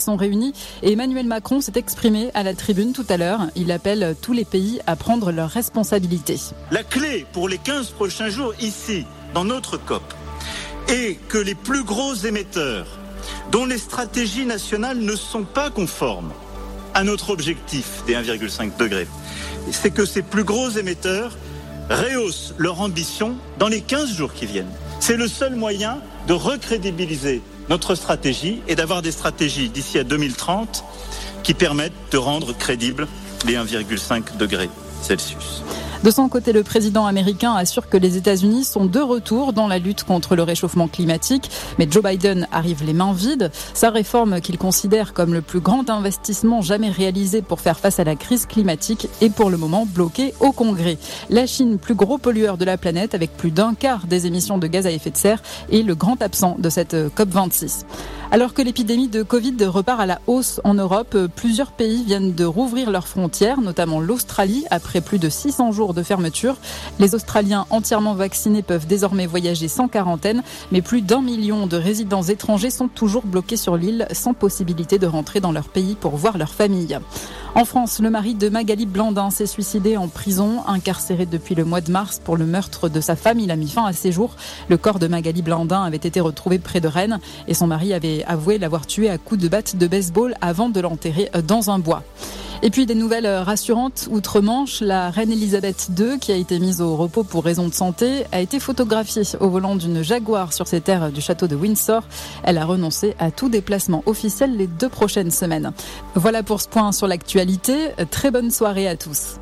sont réunis et Emmanuel Macron s'est exprimé à la tribune tout à l'heure. Il appelle tous les pays à prendre leurs responsabilités. La clé pour les 15 prochains jours ici, dans notre COP, est que les plus gros émetteurs, dont les stratégies nationales ne sont pas conformes à notre objectif des 1,5 degrés, c'est que ces plus gros émetteurs rehaussent leur ambition dans les 15 jours qui viennent. C'est le seul moyen de recrédibiliser notre stratégie et d'avoir des stratégies d'ici à 2030 qui permettent de rendre crédibles les 1,5 degrés Celsius. De son côté, le président américain assure que les États-Unis sont de retour dans la lutte contre le réchauffement climatique, mais Joe Biden arrive les mains vides. Sa réforme qu'il considère comme le plus grand investissement jamais réalisé pour faire face à la crise climatique est pour le moment bloquée au Congrès. La Chine, plus gros pollueur de la planète avec plus d'un quart des émissions de gaz à effet de serre, est le grand absent de cette COP26. Alors que l'épidémie de Covid repart à la hausse en Europe, plusieurs pays viennent de rouvrir leurs frontières, notamment l'Australie, après plus de 600 jours de fermeture. Les Australiens entièrement vaccinés peuvent désormais voyager sans quarantaine, mais plus d'un million de résidents étrangers sont toujours bloqués sur l'île sans possibilité de rentrer dans leur pays pour voir leur famille. En France, le mari de Magali Blandin s'est suicidé en prison, incarcéré depuis le mois de mars pour le meurtre de sa femme. Il a mis fin à ses jours. Le corps de Magali Blandin avait été retrouvé près de Rennes et son mari avait avoué l'avoir tué à coups de batte de baseball avant de l'enterrer dans un bois. Et puis des nouvelles rassurantes outre-Manche, la reine Elisabeth II, qui a été mise au repos pour raison de santé, a été photographiée au volant d'une Jaguar sur ses terres du château de Windsor. Elle a renoncé à tout déplacement officiel les deux prochaines semaines. Voilà pour ce point sur l'actualité. Très bonne soirée à tous.